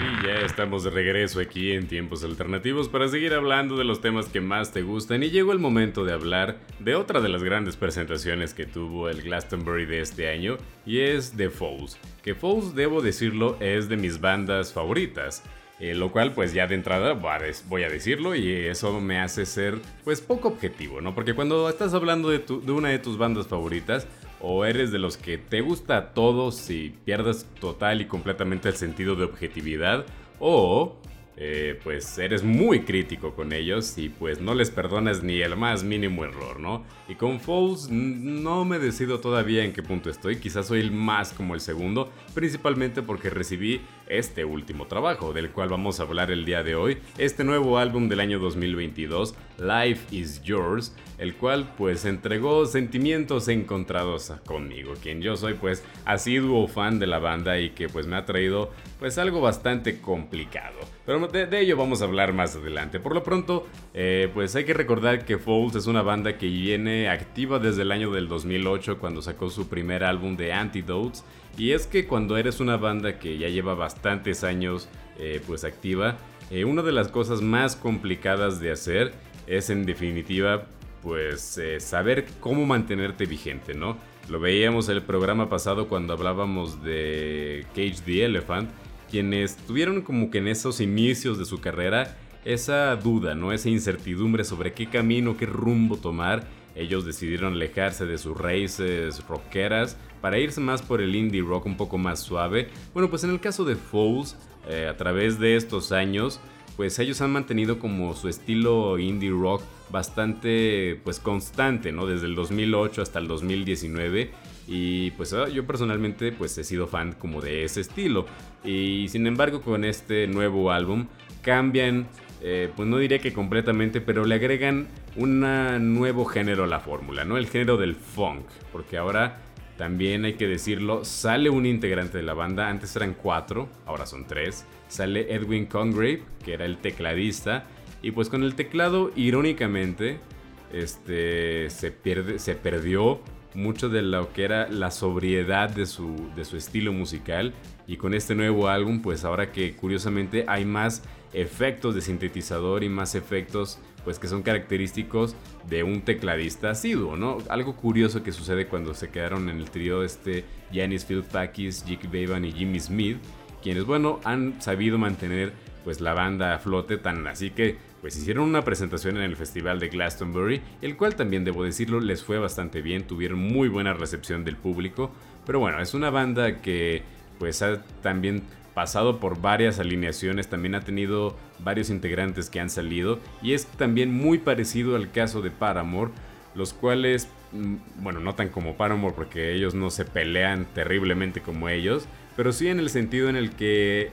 Y ya estamos de regreso aquí en Tiempos Alternativos para seguir hablando de los temas que más te gustan y llegó el momento de hablar de otra de las grandes presentaciones que tuvo el Glastonbury de este año y es The Falls, que Falls debo decirlo es de mis bandas favoritas. Eh, lo cual pues ya de entrada voy a decirlo y eso me hace ser pues poco objetivo, ¿no? Porque cuando estás hablando de una de tus bandas favoritas, o eres de los que te gusta a todos y pierdes total y completamente el sentido de objetividad, o eh, pues eres muy crítico con ellos y pues no les perdonas ni el más mínimo error, ¿no? Y con Falls no me decido todavía en qué punto estoy, quizás soy el más como el segundo, principalmente porque recibí este último trabajo, del cual vamos a hablar el día de hoy, este nuevo álbum del año 2022, Life is Yours, el cual pues entregó sentimientos encontrados conmigo, quien yo soy pues asiduo fan de la banda y que pues me ha traído pues algo bastante complicado. Pero de, ello vamos a hablar más adelante. Por lo pronto, eh, pues hay que recordar que Falls es una banda que viene activa desde el año del 2008 cuando sacó su primer álbum de Antidotes. Y es que cuando eres una banda que ya lleva bastantes años eh, pues activa, eh, una de las cosas más complicadas de hacer es en definitiva pues eh, saber cómo mantenerte vigente, ¿no? Lo veíamos en el programa pasado cuando hablábamos de Cage the Elephant, quienes tuvieron como que en esos inicios de su carrera esa duda, ¿no? Esa incertidumbre sobre qué camino, qué rumbo tomar. Ellos decidieron alejarse de sus raíces rockeras para irse más por el indie rock un poco más suave. Bueno, pues en el caso de Foles, eh, a través de estos años, pues ellos han mantenido como su estilo indie rock bastante pues constante, ¿no? Desde el 2008 hasta el 2019 y pues ah, yo personalmente pues he sido fan como de ese estilo y sin embargo con este nuevo álbum cambian eh, pues no diría que completamente, pero le agregan un nuevo género a la fórmula, ¿no? El género del funk, porque ahora también hay que decirlo, sale un integrante de la banda, antes eran cuatro, ahora son tres, sale Edwin Congrave, que era el tecladista, y pues con el teclado, irónicamente, este, se, pierde, se perdió mucho de lo que era la sobriedad de su, de su estilo musical. Y con este nuevo álbum, pues ahora que curiosamente hay más efectos de sintetizador y más efectos pues que son característicos de un tecladista asiduo, ¿no? Algo curioso que sucede cuando se quedaron en el trío este Janis Philpakis, Jake Bevan y Jimmy Smith, quienes bueno han sabido mantener pues la banda a flote tan así que pues hicieron una presentación en el festival de Glastonbury, el cual también debo decirlo les fue bastante bien, tuvieron muy buena recepción del público, pero bueno, es una banda que pues ha también pasado por varias alineaciones, también ha tenido varios integrantes que han salido y es también muy parecido al caso de Paramore, los cuales, mm, bueno, no tan como Paramore porque ellos no se pelean terriblemente como ellos, pero sí en el sentido en el que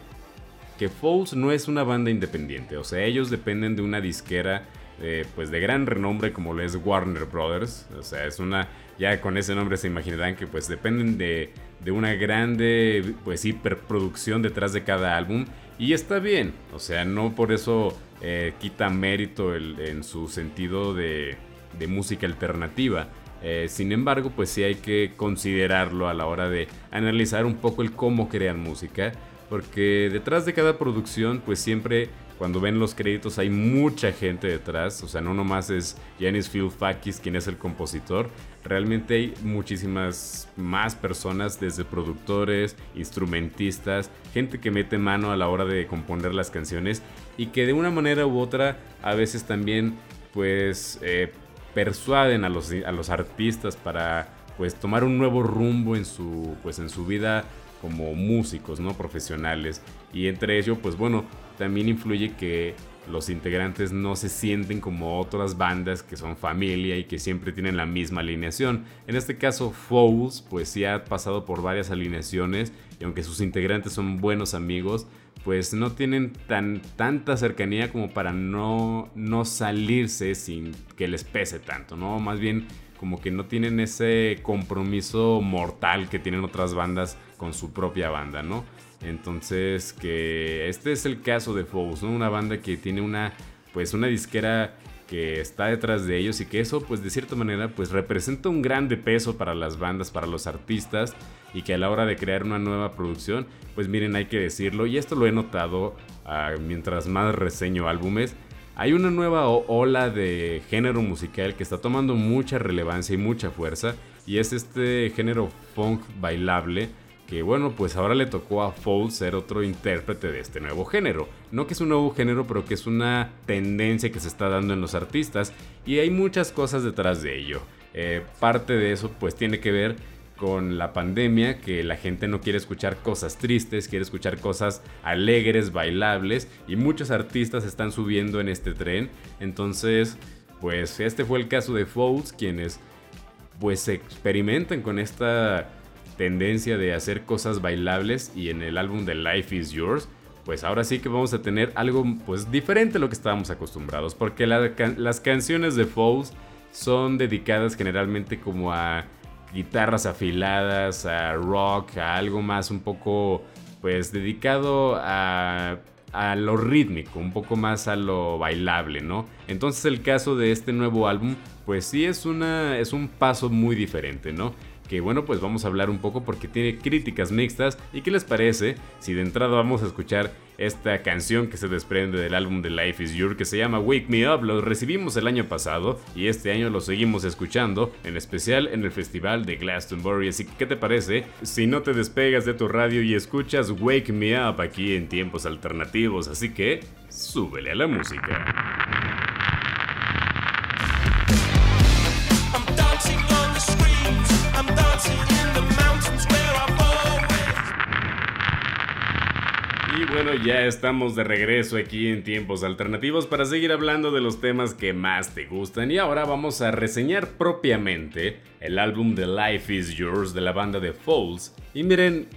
que Falls no es una banda independiente, o sea, ellos dependen de una disquera eh, pues de gran renombre como lo es Warner Brothers, o sea, es una, ya con ese nombre se imaginarán que pues dependen de, de una grande pues hiperproducción detrás de cada álbum y está bien, o sea, no por eso eh, quita mérito en su sentido de, de música alternativa. Eh, sin embargo, pues sí hay que considerarlo a la hora de analizar un poco el cómo crean música porque detrás de cada producción, pues siempre cuando ven los créditos hay mucha gente detrás, o sea, no nomás es Janis Philfakis quien es el compositor, realmente hay muchísimas más personas, desde productores, instrumentistas, gente que mete mano a la hora de componer las canciones y que de una manera u otra a veces también pues eh, persuaden a los, a los artistas para pues tomar un nuevo rumbo en su pues en su vida como músicos, ¿no? Profesionales. Y entre ellos, pues bueno, también influye que los integrantes no se sienten como otras bandas que son familia y que siempre tienen la misma alineación. En este caso, Fouls, pues sí ha pasado por varias alineaciones y aunque sus integrantes son buenos amigos, pues no tienen tan, tanta cercanía como para no, no salirse sin que les pese tanto, ¿no? Más bien como que no tienen ese compromiso mortal que tienen otras bandas con su propia banda, ¿no? Entonces, que este es el caso de Foes, ¿no? Una banda que tiene una, pues una disquera que está detrás de ellos y que eso pues de cierta manera pues representa un grande peso para las bandas, para los artistas y que a la hora de crear una nueva producción pues miren hay que decirlo y esto lo he notado ah, mientras más reseño álbumes hay una nueva ola de género musical que está tomando mucha relevancia y mucha fuerza y es este género funk bailable que bueno, pues ahora le tocó a Fold ser otro intérprete de este nuevo género. No que es un nuevo género, pero que es una tendencia que se está dando en los artistas y hay muchas cosas detrás de ello. Eh, parte de eso pues tiene que ver con la pandemia, que la gente no quiere escuchar cosas tristes, quiere escuchar cosas alegres, bailables, y muchos artistas están subiendo en este tren. Entonces, pues este fue el caso de Folds, quienes pues experimentan con esta tendencia de hacer cosas bailables y en el álbum de Life is Yours, pues ahora sí que vamos a tener algo pues diferente a lo que estábamos acostumbrados, porque las canciones de Foles son dedicadas generalmente como a guitarras afiladas, a rock, a algo más un poco pues dedicado a a lo rítmico, un poco más a lo bailable, ¿no? Entonces el caso de este nuevo álbum, pues sí es una es un paso muy diferente, ¿no? Que bueno, pues vamos a hablar un poco porque tiene críticas mixtas. ¿Y qué les parece si de entrada vamos a escuchar esta canción que se desprende del álbum de Life is Your que se llama Wake Me Up? Lo recibimos el año pasado y este año lo seguimos escuchando, en especial en el festival de Glastonbury. Así que, ¿qué te parece si no te despegas de tu radio y escuchas Wake Me Up aquí en tiempos alternativos? Así que, súbele a la música. Y bueno, ya estamos de regreso aquí en tiempos alternativos para seguir hablando de los temas que más te gustan y ahora vamos a reseñar propiamente el álbum The Life Is Yours de la banda de Falls. Y miren,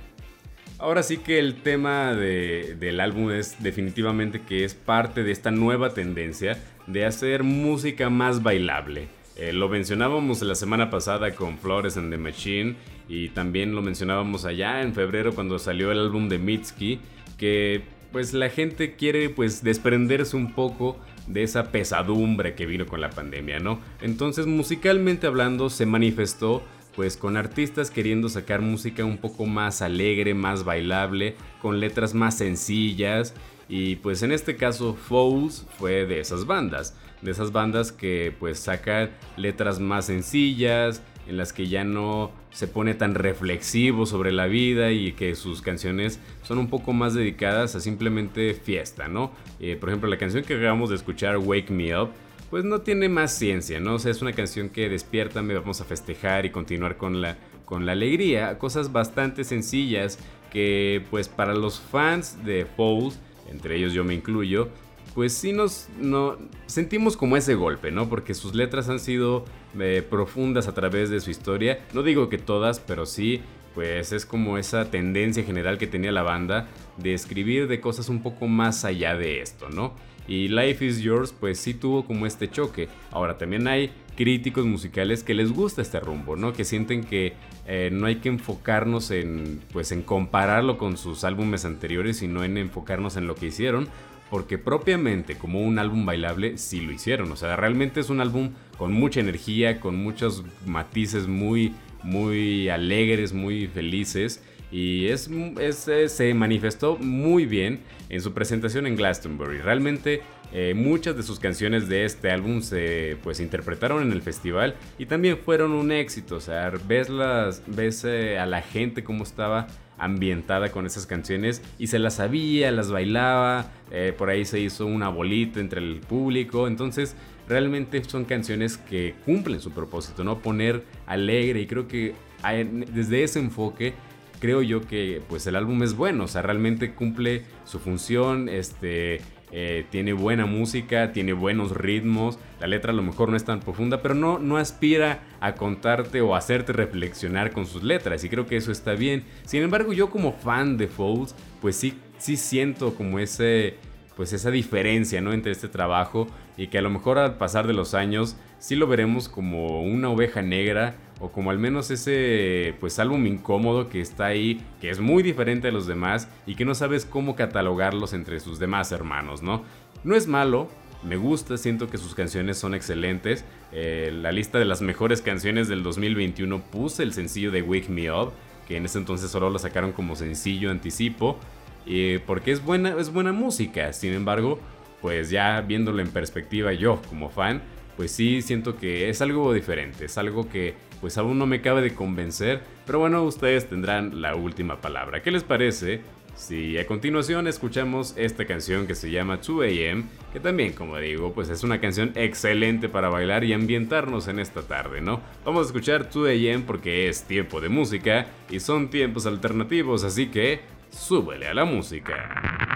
ahora sí que el tema del álbum es definitivamente que es parte de esta nueva tendencia de hacer música más bailable. Eh, lo mencionábamos la semana pasada con Flores and the Machine y también lo mencionábamos allá en febrero cuando salió el álbum de Mitski que pues la gente quiere pues desprenderse un poco de esa pesadumbre que vino con la pandemia, ¿no? Entonces musicalmente hablando se manifestó pues con artistas queriendo sacar música un poco más alegre, más bailable, con letras más sencillas y pues en este caso Fouls fue de esas bandas, de esas bandas que pues sacan letras más sencillas, en las que ya no se pone tan reflexivo sobre la vida y que sus canciones son un poco más dedicadas a simplemente fiesta, ¿no? Eh, por ejemplo, la canción que acabamos de escuchar, Wake Me Up, pues no tiene más ciencia, ¿no? O sea, es una canción que despierta, me vamos a festejar y continuar con la, con la alegría, cosas bastante sencillas que pues para los fans de Foles, entre ellos yo me incluyo, pues sí nos no, sentimos como ese golpe, ¿no? Porque sus letras han sido eh, profundas a través de su historia. No digo que todas, pero sí, pues es como esa tendencia general que tenía la banda de escribir de cosas un poco más allá de esto, ¿no? Y Life is Yours, pues sí tuvo como este choque. Ahora también hay críticos musicales que les gusta este rumbo, ¿no? Que sienten que eh, no hay que enfocarnos en, pues, en compararlo con sus álbumes anteriores, sino en enfocarnos en lo que hicieron, porque propiamente como un álbum bailable sí lo hicieron. O sea, realmente es un álbum con mucha energía, con muchos matices muy, muy alegres, muy felices. Y es, se manifestó muy bien en su presentación en Glastonbury. Realmente eh, muchas de sus canciones de este álbum se pues interpretaron en el festival y también fueron un éxito. O sea, ves, las, ves eh, a la gente cómo estaba ambientada con esas canciones y se las sabía, las bailaba, eh, por ahí se hizo una bolita entre el público, entonces realmente son canciones que cumplen su propósito, ¿no? Poner alegre y creo que desde ese enfoque creo yo que pues el álbum es bueno, o sea, realmente cumple su función, este eh, tiene buena música, tiene buenos ritmos, la letra a lo mejor no es tan profunda, pero no, no aspira a contarte o hacerte reflexionar con sus letras y creo que eso está bien. Sin embargo, yo como fan de Folds, pues sí, sí siento como ese, pues esa diferencia ¿no? entre este trabajo y que a lo mejor al pasar de los años sí lo veremos como una oveja negra o como al menos ese pues álbum incómodo que está ahí, que es muy diferente a los demás y que no sabes cómo catalogarlos entre sus demás hermanos, ¿no? No es malo, me gusta, siento que sus canciones son excelentes. Eh, la lista de las mejores canciones del 2021 puse el sencillo de Wake Me Up, que en ese entonces solo lo sacaron como sencillo anticipo, porque es buena, es buena música. Sin embargo, pues ya viéndolo en perspectiva yo como fan, pues sí siento que es algo diferente, es algo que pues aún no me cabe de convencer, pero bueno, ustedes tendrán la última palabra. ¿Qué les parece? Si a continuación escuchamos esta canción que se llama 2AM, que también, como digo, pues es una canción excelente para bailar y ambientarnos en esta tarde, ¿no? Vamos a escuchar 2AM porque es tiempo de música y son tiempos alternativos, así que súbele a la música.